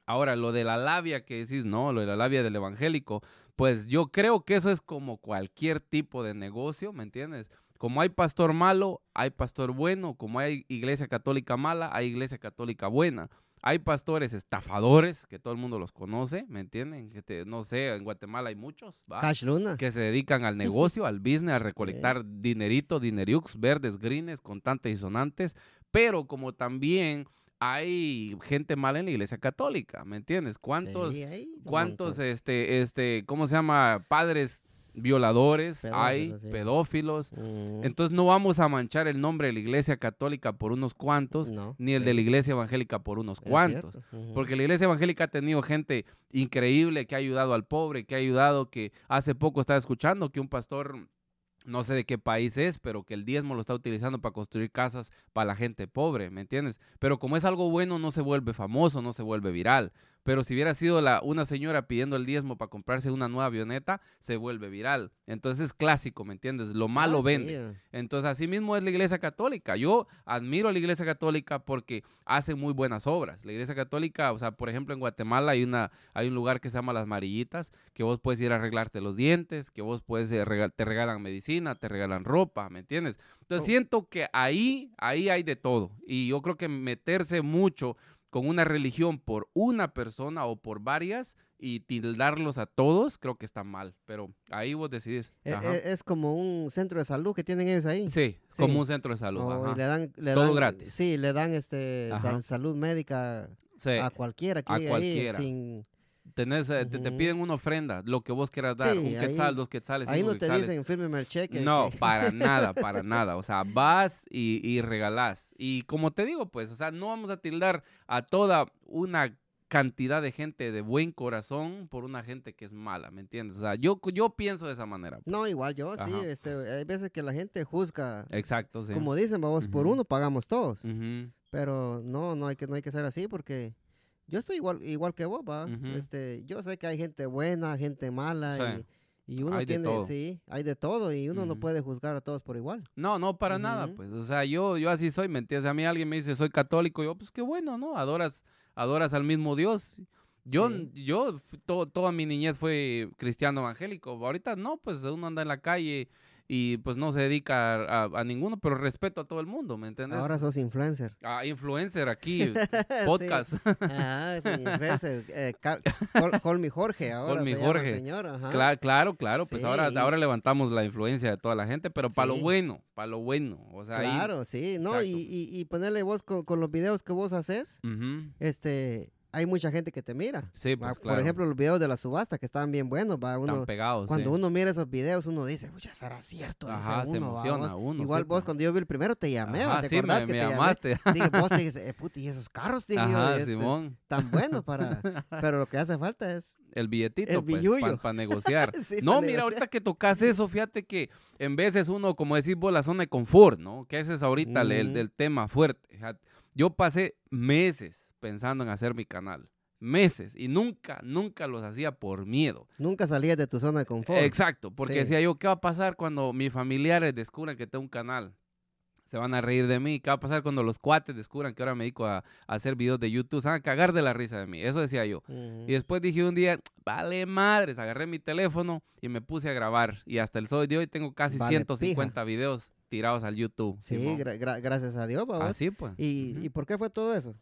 Ahora, lo de la labia que decís, no, lo de la labia del evangélico, pues yo creo que eso es como cualquier tipo de negocio, ¿me entiendes? Como hay pastor malo, hay pastor bueno, como hay iglesia católica mala, hay iglesia católica buena. Hay pastores estafadores, que todo el mundo los conoce, ¿me entienden? Que te- no sé, en Guatemala hay muchos, ¿va? Cash Luna. que se dedican al negocio, al business, a recolectar dinerito, dineriux, verdes, greens, contantes y sonantes, pero como también hay gente mala en la iglesia católica, ¿me entiendes? ¿Cuántos, Sí, cuántos, este, este, ¿cómo se llama? Padres violadores hay, Pedófilos, sí. pedófilos. Mm, Entonces no vamos a manchar el nombre de la iglesia católica por unos cuantos, no, ni el sí, de la iglesia evangélica por unos es cuantos. Porque la iglesia evangélica ha tenido gente increíble que ha ayudado al pobre, que ha ayudado, que hace poco estaba escuchando que un pastor, no sé de qué país es, pero que el diezmo lo está utilizando para construir casas para la gente pobre, ¿me entiendes? Pero como es algo bueno, no se vuelve famoso, no se vuelve viral. Pero si hubiera sido la, una señora pidiendo el diezmo para comprarse una nueva avioneta, se vuelve viral. Entonces es clásico, ¿me entiendes? Lo malo Ah, vende. Entonces, así mismo es la Iglesia Católica. Yo admiro a la Iglesia Católica porque hace muy buenas obras. La Iglesia Católica, o sea, por ejemplo, en Guatemala hay, una, hay un lugar que se llama Las Marillitas, que vos puedes ir a arreglarte los dientes, que vos puedes, eh, rega- te regalan medicina, te regalan ropa, ¿me entiendes? Entonces, Oh. siento que ahí, ahí hay de todo. Y yo creo que meterse mucho con una religión por una persona o por varias y tildarlos a todos, creo que está mal. Pero ahí vos decidís. E- e- Es, como un centro de salud que tienen ellos ahí. Sí, Sí. como un centro de salud. Oh, y le dan, le Todo dan- gratis. Sí, le dan este sal- salud médica Sí. a cualquiera que a ahí cualquiera. sin- Tenés, eh, te, te piden una ofrenda, lo que vos quieras dar, Sí, un ahí- quetzal, dos quetzales, ahí cinco no te quetzales. dicen fírmeme el cheque. No, que- para nada, para nada. O sea, vas y, y regalás. Y como te digo, pues, o sea, no vamos a tildar a toda una cantidad de gente de buen corazón por una gente que es mala, ¿me entiendes? O sea, yo, yo pienso de esa manera. pues. No, igual yo, sí, este, hay veces que la gente juzga, Exacto, sí. como dicen, vamos, por uno pagamos todos, pero no, no hay que, no hay que ser así porque yo estoy igual, igual que vos, va, este, yo sé que hay gente buena, gente mala Sí. y, y uno Hay tiene, sí, hay de todo y uno no puede juzgar a todos por igual. No, no, para nada, pues. O sea, yo, yo así soy, ¿me entiendes? A mí alguien me dice, soy católico, yo, pues qué bueno, ¿no? Adoras, adoras al mismo Dios. Yo, Sí. yo, to- toda mi niñez fue cristiano evangélico. Ahorita no, pues uno anda en la calle y pues no se dedica a, a- a ninguno, pero respeto a todo el mundo, ¿me entiendes? Ahora sos influencer. Ah, influencer aquí, Sí. podcast. Ajá, sí, influencer. eh, ca- call, call me Jorge ahora Call me se llama Jorge. señor, ajá. Cla- claro, claro, pues ahora, ahora levantamos la influencia de toda la gente, pero para lo bueno, para lo bueno. O sea, ahí- Claro, sí, ¿no? Y, y, y ponerle vos con, con los videos que vos haces, este, hay mucha gente que te mira. Sí, va, pues Por claro. ejemplo, los videos de la subasta que estaban bien buenos, va, Están uno, pegados. cuando sí. uno mira esos videos, uno dice, ya será cierto. Ajá, se uno, va, emociona vos". uno, Igual sí, vos, pues. cuando yo vi el primero, te llamé, va, Ajá, ¿te sí, acordás me, que me te llamé? llamaste. Dije, vos te dices, eh, puta, y esos carros, dije yo, Ajá, este, Simón. tan buenos para... Pero lo que hace falta es... El billetito, El pues, para negociar. Sí, no, pa' mira, negociar. ahorita que tocas eso, fíjate que en veces uno, como decís vos, la zona de confort, ¿no? Que ese es ahorita el- el, del tema fuerte. Yo pasé meses pensando en hacer mi canal. Meses. Y nunca, nunca los hacía por miedo. Nunca salías de tu zona de confort. Exacto, porque Sí. decía yo, ¿qué va a pasar cuando mis familiares descubran que tengo un canal? Se van a reír de mí. ¿Qué va a pasar cuando los cuates descubran que ahora me dedico a, a hacer videos de YouTube? Se van a cagar de la risa de mí. Eso decía yo. Y después dije un día, vale madres, agarré mi teléfono y me puse a grabar. Y hasta el sol de hoy tengo casi Vale 150 videos tirados al YouTube. Sí, Simón. gra- gra- gracias a Dios, babos. Así pues. ¿Y. ¿Y por qué fue todo eso?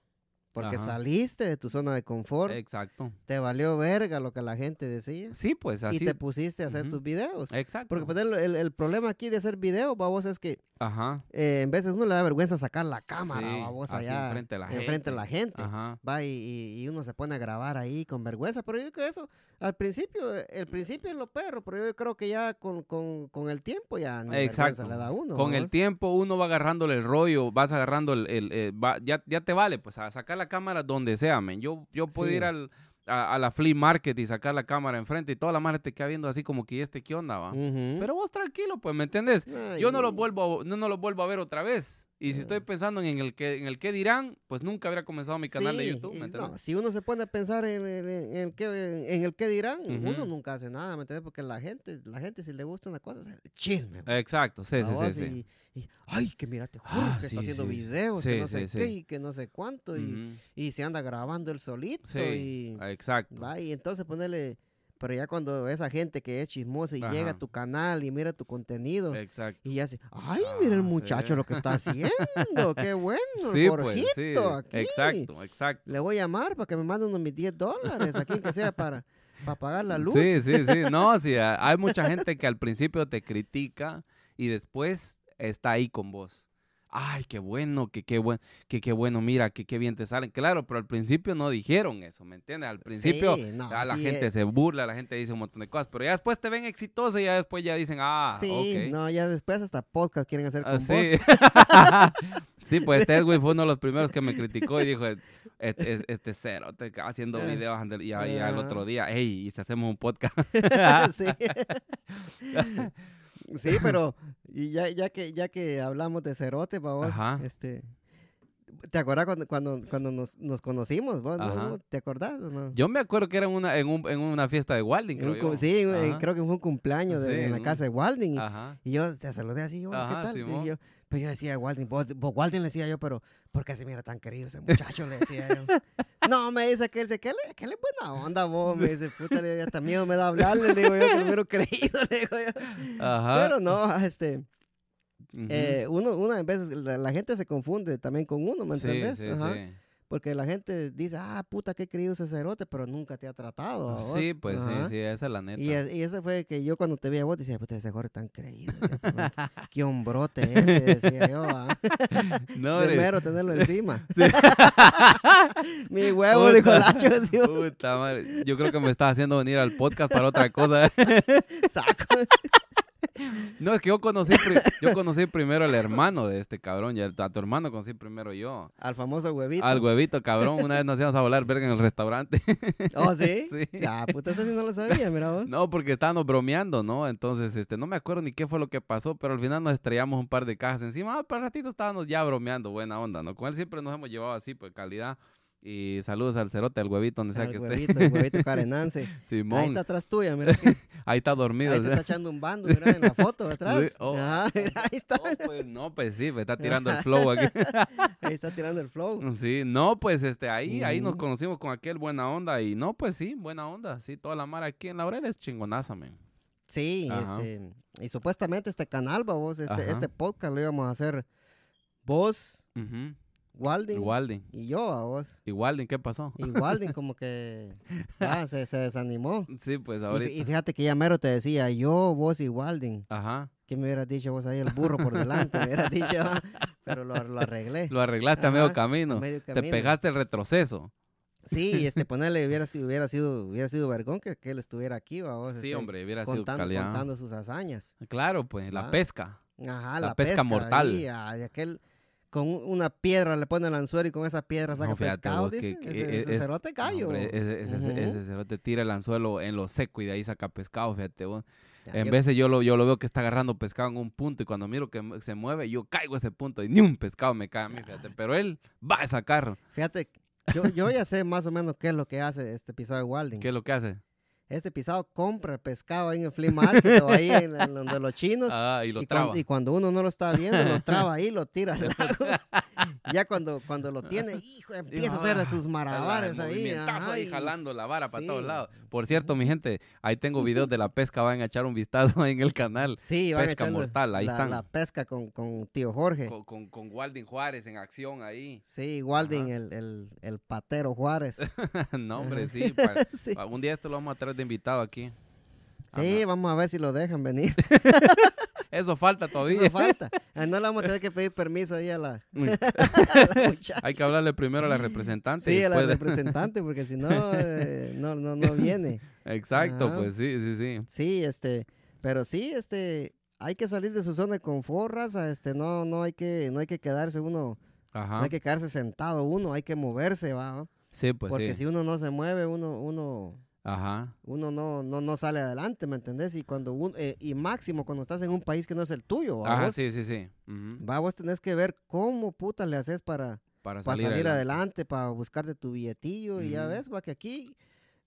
Porque Ajá. saliste de tu zona de confort, Exacto. te valió verga lo que la gente decía Sí, pues así. y te pusiste a hacer tus videos. Exacto. Porque pues, el, el- el problema aquí de hacer videos, babos, es que Ajá. eh, en veces uno le da vergüenza sacar la cámara, Sí, babos, así allá enfrente de la enfrente de la gente. Ajá. Va y, y- y uno se pone a grabar ahí con vergüenza, pero yo creo que eso, al principio, el principio es lo perro, pero yo creo que ya con, con- con el tiempo ya ni vergüenza Exacto. le da a uno. Con el tiempo uno va agarrándole el rollo, vas agarrando el, el- eh, va- ya, ya te vale, pues a sacar la cámara donde sea, men. Yo, yo puedo Sí. ir al, a, a la flea market y sacar la cámara enfrente y toda la madre te queda viendo así como que "¿Y este qué onda, va. Pero vos tranquilo, pues, ¿me entendés? Yo no lo vuelvo, a- no, no lo vuelvo a ver otra vez. Y si estoy pensando en el que, en el que dirán, pues nunca hubiera comenzado mi canal de YouTube, ¿me no, si uno se pone a pensar en, el- en el, que, en el que dirán, uno nunca hace nada, ¿me entiendes? Porque la gente, la gente si le gusta una cosa, es el chisme. Exacto, sí, sí, sí. Y, y, ay, que mira, te juro Ah, que sí, está haciendo videos, que no sé qué, y que no sé cuánto, y, y se anda grabando el solito, Sí, y, exacto. va, y entonces ponerle, pero ya cuando esa gente que es chismosa y llega a tu canal y mira tu contenido, Exacto. y ya dice, ay, mira el Ah, muchacho sí. lo que está haciendo, qué bueno, Sí, Jorgito, pues, sí. aquí. Exacto, exacto. Le voy a llamar para que me mande unos mis 10 dólares aquí, que sea para, para pagar la luz. Sí, sí, sí. No, sí, hay mucha gente que al principio te critica y después está ahí con vos. Ay, qué bueno, que qué bueno, que qué bueno, mira, que qué bien te salen. Claro, pero al principio no dijeron eso, ¿me entiendes? Al principio Sí, no, a la sí, gente eh, se burla, la gente dice un montón de cosas, pero ya después te ven exitoso y ya después ya dicen, ah, sí, no, ya después hasta podcast quieren hacer con Ah, vos. sí. sí, pues este Edwin fue uno de los primeros que me criticó y dijo, este, este cero, te- haciendo Ah. videos y ya, ya el Ajá. otro día, hey, y si hacemos un podcast. sí. Sí, pero y ya, ya que ya que hablamos de cerote, vos, Ajá. este ¿Te acuerdas cuando, cuando, cuando nos, nos conocimos? vos, no? Ajá. ¿Te acordás o no? Yo me acuerdo que era en una, en, un- en una fiesta de Walding, creo yo. sí, Ajá. creo que fue un cumpleaños de- Sí, en la casa de Walding. y- Ajá. Y yo te saludé así, hola, ¿qué Ajá, tal? Y Simón. yo, pero yo decía, Walding, vos, vos, Walding le decía yo, pero ¿por qué se mira tan querido ese muchacho? Le decía yo. no, me dice que él, dice, ¿qué le, qué le buena onda vos? Me dice, puta, le digo, hasta miedo me da hablarle, le digo yo, primero creído, le digo yo. Ajá. Pero no, este, Eh, uno, una veces, la, la gente se confunde también con uno, ¿me sí, entendés? sí, Ajá. sí. Porque la gente dice, ah, puta, qué querido ese cerote, pero nunca te ha tratado. a. Sí, pues Ajá. sí, sí, esa es la neta. Y, es- y ese fue que yo cuando te vi a vos decía, puta, ese Jorge tan creído. Qué hombrote ese, decía yo. ah. no, De eres- mero tenerlo encima. Mi huevo, dijo Puta. Lacho. así, Puta madre. Yo creo que me estás haciendo venir al podcast para otra cosa. saco. No, es que yo conocí, yo conocí primero al hermano de este cabrón. Y a tu hermano conocí primero yo. Al famoso huevito. Al huevito, cabrón. Una vez nos íbamos a volar verga en el restaurante. ¿Oh, sí? Sí. Ah, puta, eso sí no lo sabía, mira vos. No, porque estábamos bromeando, ¿no? Entonces, este, no me acuerdo ni qué fue lo que pasó, pero al final nos estrellamos un par de cajas encima. Ah, para ratito estábamos ya bromeando, buena onda, ¿no? Con él siempre nos hemos llevado así, pues, calidad. Y saludos al cerote, al huevito, donde sea Al que huevito, esté. el huevito carenance. Ahí Simón, está atrás tuya, mira. que- ahí está dormido. Ahí te está echando un bando, mira, en la foto atrás. Oh. Ajá, mira, ahí está. No, pues, no, pues sí, me está tirando el flow aquí. Ahí está tirando el flow. Sí, no, pues este, ahí, ahí nos Ujú. conocimos con aquel buena onda. Y no, pues sí, buena onda. Sí, toda la mar aquí en Laurel es chingonaza, man. Sí, Ajá. este, y supuestamente este canal, vos, este, Ajá. este podcast lo íbamos a hacer vos, Ujú. Walding Igualdin. y yo a vos. Igualdin, ¿qué pasó? Y Walding como que ah, se, se desanimó. Sí, pues Y, ahorita. y fíjate que ya mero te decía, yo, vos y Walding. Ajá. ¿Qué me hubieras dicho vos ahí, el burro por delante? Me hubieras dicho, ah, pero lo, lo arreglé. Lo arreglaste a medio camino. a medio Te camino. pegaste el retroceso. Sí, este, ponerle, hubiera sido, hubiera sido, hubiera sido vergón que, que él estuviera aquí, va vos. Sí, este, hombre, hubiera sido contando, calidad. contando sus hazañas. Claro, pues, la Ah. pesca. Ajá, La la, pesca mortal. ahí, ah, de aquel, con un- una piedra le pone el anzuelo y con esa piedra saca No, pescado, vos dice. que ese, es- ese es- cerote. Hombre, ese, ese, cerote tira el anzuelo en lo seco y de ahí saca pescado, fíjate vos. Ya, En yo- de yo lo, yo lo veo que está agarrando pescado en un punto y cuando miro que se mueve, yo caigo a ese punto y ni un pescado me cae a mí, fíjate. Pero él va a sacar. Fíjate, yo, yo ya sé más o menos qué es lo que hace este pisado de Walding. ¿Qué es lo que hace? Este pisado compra pescado ahí en el flea market o ahí en, en donde los chinos. Ah, y lo y, traba. cuando, y cuando uno no lo está viendo, lo traba ahí, lo tira al lago. ya cuando, cuando lo tiene, hijo, empieza a hacer sus malabares ahí. ajá, ahí y- jalando la vara para sí. todos lados. Por cierto, mi gente, ahí tengo videos de la pesca, van a echar un vistazo en el canal. Sí, van Pesca mortal, ahí la, están. La pesca con, con tío Jorge. Con, con, con Walding Juárez en acción ahí. Sí, Walding, Ajá. el, el, el patero Juárez. no, hombre, sí. pa- sí, pa- un día esto lo vamos a traer de invitado aquí. Sí, Ajá. vamos a ver si lo dejan venir. Eso falta todavía. Eso falta. Ah, No le vamos a tener que pedir permiso ahí a la, Uy, a la muchacha. Hay que hablarle primero a la representante. Sí, a la representante, porque si no, eh, no, no, no viene. Exacto, Ajá. pues sí, sí, sí. Sí, este, pero sí, este, hay que salir de su zona de confort, raza, este, no, no hay que, no hay que quedarse uno, no Ajá. hay que quedarse sentado uno, hay que moverse, va, ¿no? Sí, pues porque sí. si uno no se mueve, uno, uno, Ajá. uno no, no, no sale adelante, ¿me entendés? Y cuando un, eh, y máximo cuando estás en un país que no es el tuyo, ¿va? Ajá, vos, sí, sí, sí. Ujú. va, vos tenés que ver cómo puta le haces para, Para para salir, adelante. adelante, para buscarte tu billetillo, y ya ves, va que aquí,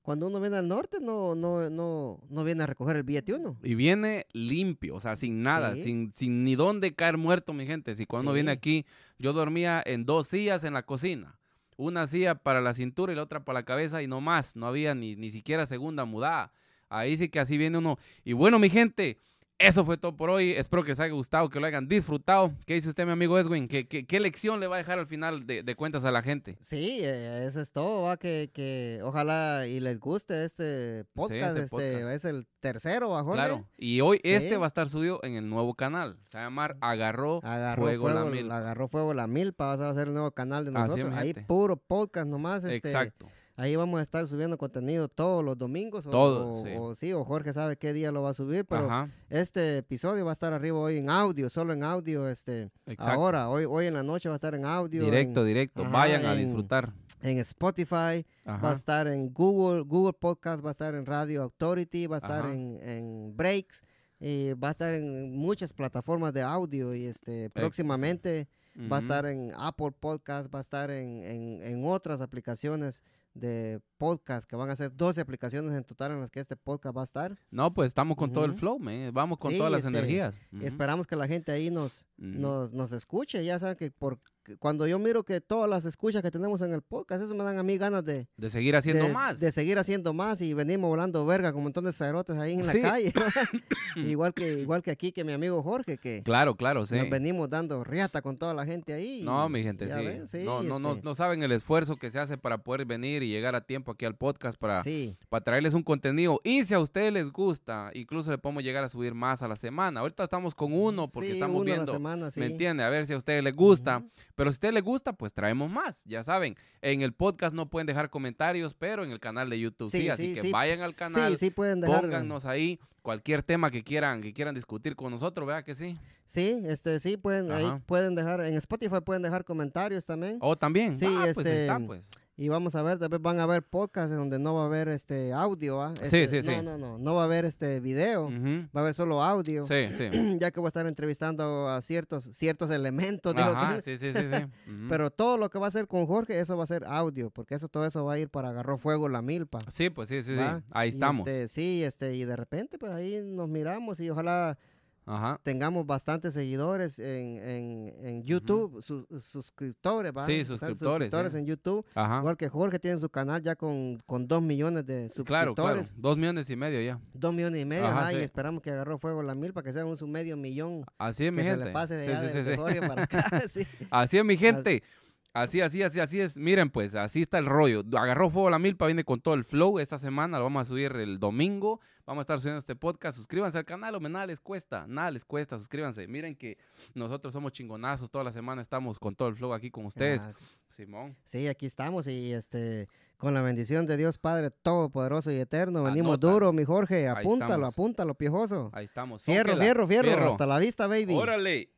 cuando uno viene al norte, no, no, no, no viene a recoger el billete uno. Y viene limpio, o sea, sin nada, Sí. sin, sin ni dónde caer muerto, mi gente. Si cuando viene Sí. aquí, yo dormía en dos sillas en la cocina. Una silla para la cintura y la otra para la cabeza y no más. No había ni, ni siquiera segunda mudada. Ahí sí que así viene uno. Y bueno, mi gente, eso fue todo por hoy. Espero que les haya gustado, que lo hayan disfrutado. ¿Qué dice usted, mi amigo Edwin? ¿Qué, qué, qué lección le va a dejar al final de, de cuentas a la gente? Sí, eh, eso es todo, va, que, que ojalá y les guste este podcast, este este, podcast. es el tercero, ¿va, Jorge? Claro. Y hoy este va a estar subido en el nuevo canal. Se va a llamar Agarró, Agarró Fuego fuego, la Milpa. agarró fuego la milpa, vas a hacer el nuevo canal de nosotros, ahí puro podcast nomás, este, Exacto. Ahí vamos a estar subiendo contenido todos los domingos, o- sí. o sí, o Jorge sabe qué día lo va a subir, pero Ajá. este episodio va a estar arriba hoy en audio, solo en audio, este, Exacto. ahora, hoy, hoy en la noche va a estar en audio, Directo, en, directo. ajá, Vayan a disfrutar. en Spotify, va a estar en Google, Google Podcast, va a estar en Radio Authority, va a estar en, en Breaks, y va a estar en muchas plataformas de audio y este próximamente va a estar en Apple Podcast, va a estar en, en- en otras aplicaciones de podcast, que van a ser 12 aplicaciones en total en las que este podcast va a estar. No, pues estamos con todo el flow, man. Vamos con Sí, todas las este, energías. Esperamos que la gente ahí nos, nos, nos escuche. Ya saben que por, cuando yo miro que todas las escuchas que tenemos en el podcast, eso me dan a mí ganas de, De seguir haciendo de, más. de seguir haciendo más y venimos volando verga con un montón de cerotes ahí en Sí. la calle. igual, que, igual que aquí que mi amigo Jorge, que Claro, claro, sí. nos venimos dando riata con toda la gente ahí. No, y mi gente, sí. ven, sí, no, no, no, este, no saben el esfuerzo que se hace para poder venir y llegar a tiempo aquí al podcast para, Sí, para traerles un contenido. Y si a ustedes les gusta, incluso le podemos llegar a subir más a la semana. Ahorita estamos con uno porque estamos uno a la viendo, semana, sí. ¿me entiende? A ver si a ustedes les gusta. Pero si a ustedes les gusta, pues traemos más, ya saben. En el podcast no pueden dejar comentarios, pero en el canal de YouTube sí. así que vayan al canal, Sí, sí pueden dejar. póngannos ahí cualquier tema que quieran, que quieran discutir con nosotros, ¿verdad que sí? Sí, este, sí, pueden, ahí pueden dejar, en Spotify pueden dejar comentarios también. O también. Sí, Ah, pues este, está, pues. Y vamos a ver, tal vez van a haber podcasts en donde no va a haber este audio, ¿ah? Sí, Este, sí, sí. No, no, no, no va a haber este video, va a haber solo audio. Sí, sí. ya que voy a estar entrevistando a ciertos, ciertos elementos, digo Ajá, que- sí, sí, sí, sí. Pero todo lo que va a hacer con Jorge, eso va a ser audio, porque eso todo eso va a ir para agarró fuego la milpa. Sí, pues sí, sí, sí. Ahí Y, estamos. este, sí, este, y de repente, pues ahí nos miramos y ojalá Ajá. tengamos bastantes seguidores en, en, en YouTube, sus- suscriptores, ¿va? Sí, suscriptores, en YouTube. Ajá. Igual que Jorge tiene su canal ya con, con dos millones de Claro, claro. suscriptores. Dos millones y medio ya. Dos millones y medio, Ajá, ajá, y esperamos que agarró fuego la mil para que sea un su medio millón. Así es, mi se gente. le pase de Sí, allá sí, de, sí, de sí. Jorge para acá. sí. Así es, mi gente. Así, así, así, así es. Miren, pues, así está el rollo. Agarró fuego la milpa, viene con todo el flow. Esta semana lo vamos a subir el domingo. Vamos a estar subiendo este podcast. Suscríbanse al canal, hombre, nada les cuesta. Nada les cuesta, suscríbanse. Miren que nosotros somos chingonazos. Toda la semana estamos con todo el flow aquí con ustedes. Ah. Simón. Sí, aquí estamos y este con la bendición de Dios Padre Todopoderoso y Eterno. Venimos Anota. duro, mi Jorge. Apúntalo, apúntalo, piojoso. Ahí estamos. Fierro, Zóquela. fierro, fierro, Hasta la vista, baby. Órale.